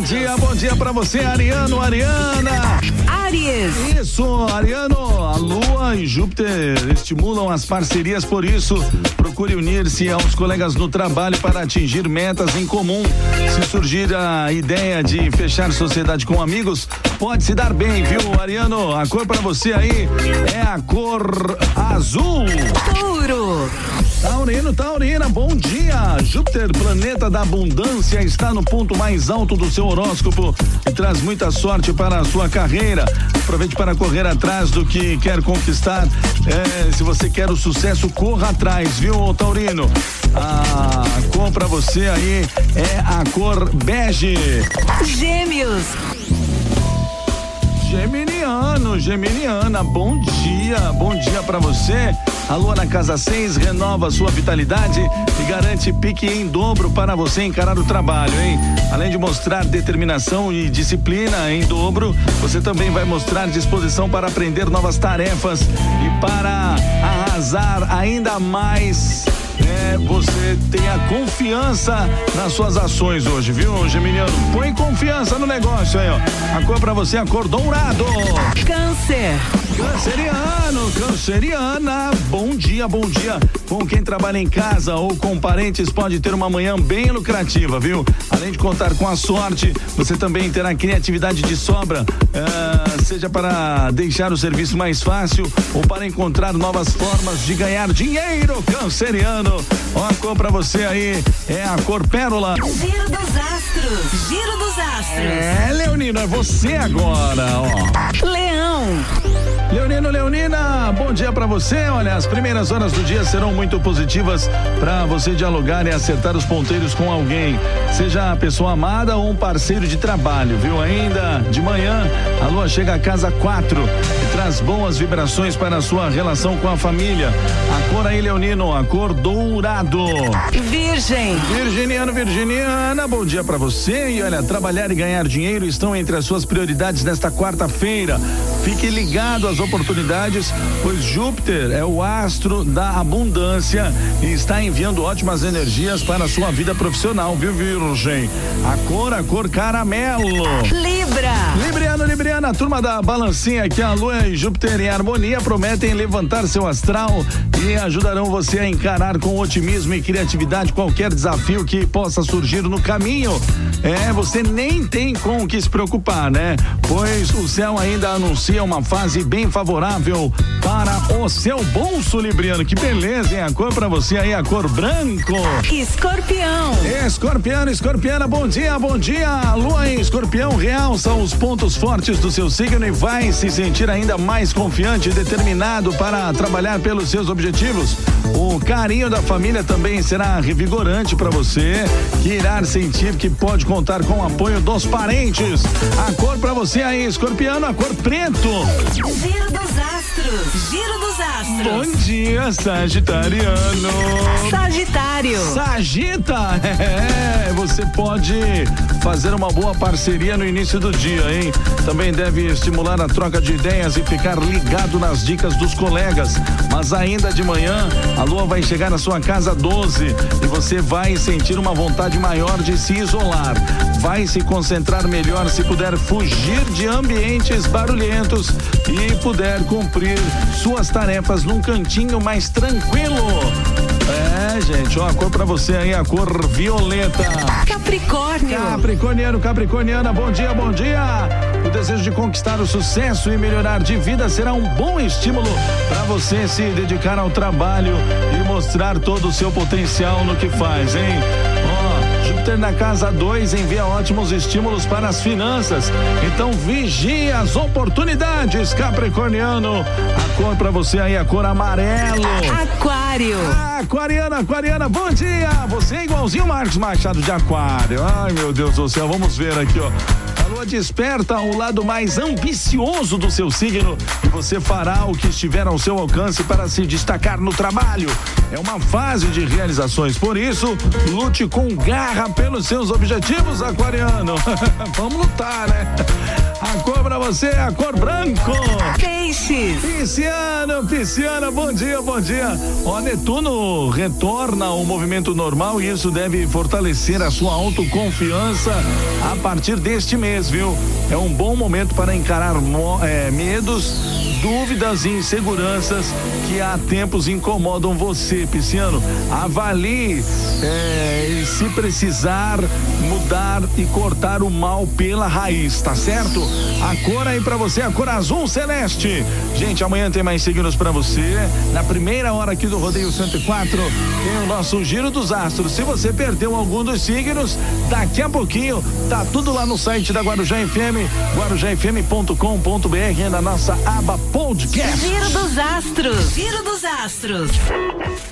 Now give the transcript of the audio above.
bom dia, bom dia pra você, Ariano, Ariana. Aries. Isso, Ariano, a Lua e Júpiter estimulam as parcerias, por isso, procure unir-se aos colegas no trabalho para atingir metas em comum. Se surgir a ideia de fechar sociedade com amigos, pode se dar bem, viu, Ariano? A cor para você aí é a cor azul. Touro. Taurino, Taurina, bom dia! Júpiter, planeta da abundância, está no ponto mais alto do seu horóscopo e traz muita sorte para a sua carreira. Aproveite para correr atrás do que quer conquistar. É, se você quer o sucesso, corra atrás, viu, Taurino? A cor para você aí é a cor bege. Gêmeos. Geminiano, Geminiana, bom dia, bom dia para você. A lua na casa 6 renova sua vitalidade e garante pique em dobro para você encarar o trabalho, hein? Além de mostrar determinação e disciplina em dobro, você também vai mostrar disposição para aprender novas tarefas e para arrasar ainda mais é, você tenha confiança nas suas ações hoje, viu, Geminiano? Põe confiança no negócio aí, ó. A cor pra você é a cor dourado. Câncer. Canceriano, canceriana, bom dia, bom dia. Com quem trabalha em casa ou com parentes pode ter uma manhã bem lucrativa, viu? Além de contar com a sorte, você também terá criatividade de sobra, uh, seja para deixar o serviço mais fácil ou para encontrar novas formas de ganhar dinheiro, canceriano. Ó, a cor pra você aí é a cor pérola. Giro dos astros. Giro dos astros. É, Leonino, é você agora, ó. Leão. Leonino, Leonina, bom dia para você. Olha, as primeiras horas do dia serão muito positivas para você dialogar e acertar os ponteiros com alguém, seja a pessoa amada ou um parceiro de trabalho, viu? Ainda de manhã, a lua chega a casa 4 e traz boas vibrações para a sua relação com a família. A cor aí, Leonino, a cor dourado. Virgem. Virginiano, Virginiana, bom dia para você. E olha, trabalhar e ganhar dinheiro estão entre as suas prioridades nesta quarta-feira. Fique ligado às oportunidades, pois Júpiter é o astro da abundância e está enviando ótimas energias para a sua vida profissional, viu, Virgem? A cor, a cor caramelo. Libra. Libriano, Libriana, a turma da balancinha que a Lua e Júpiter em harmonia prometem levantar seu astral e ajudarão você a encarar com otimismo e criatividade qualquer desafio que possa surgir no caminho. É, você nem tem com o que se preocupar, né? Pois o céu ainda anuncia uma fase bem favorável para o seu bolso, Libriano. Que beleza, hein? A cor para você aí, a cor branco. Escorpião. Escorpiano, escorpiana, bom dia, bom dia. Lua em escorpião realça os pontos fortes do seu signo e vai se sentir ainda mais confiante e determinado para trabalhar pelos seus objetivos. O carinho da família também será revigorante para você, que irá sentir que pode contar com o apoio dos parentes. A cor para você aí, escorpiano, a cor preto. Giro dos astros. Giro dos astros. Bom dia, Sagitariano. Sagitário. Sagita, é, você pode fazer uma boa parceria no início do dia, hein? Também deve estimular a troca de ideias e ficar ligado nas dicas dos colegas. Mas ainda de manhã, a lua vai chegar na sua casa 12 e você vai sentir uma vontade maior de se isolar. Vai se concentrar melhor se puder fugir de ambientes barulhentos e puder cumprir suas tarefas num cantinho mais tranquilo. É, gente, ó, a cor pra você aí, a cor violeta. Capricórnio. Capricorniano, Capricorniana, bom dia, bom dia. O desejo de conquistar o sucesso e melhorar de vida será um bom estímulo para você se dedicar ao trabalho e mostrar todo o seu potencial no que faz, hein? Na casa 2 envia ótimos estímulos para as finanças. Então vigie as oportunidades, Capricorniano. A cor para você aí, a cor amarelo. Aquário. Aquariana, Aquariana, bom dia! Você é igualzinho o Marcos Machado de Aquário. Ai, meu Deus do céu, vamos ver aqui, ó. A lua desperta o lado mais ambicioso do seu signo e você fará o que estiver ao seu alcance para se destacar no trabalho. É uma fase de realizações, por isso, lute com garra pelos seus objetivos, aquariano. Vamos lutar, né? A cor pra você é a cor branco. Peixes. Pisciano, Pisciana, bom dia, bom dia. Ó, Netuno retorna ao movimento normal e isso deve fortalecer a sua autoconfiança a partir deste mês, viu? É um bom momento para encarar é, medos, dúvidas e inseguranças que há tempos incomodam você, Pisciano. Avalie é, se precisar mudar e cortar o mal pela raiz, tá certo? A cor aí para você, a cor azul celeste. Gente, amanhã tem mais signos para você. Na primeira hora aqui do Rodeio 104, tem o nosso Giro dos Astros. Se você perdeu algum dos signos, daqui a pouquinho tá tudo lá no site da Guarujá FM, guarujafm.com.br, na nossa aba podcast. Giro dos Astros. Giro dos Astros.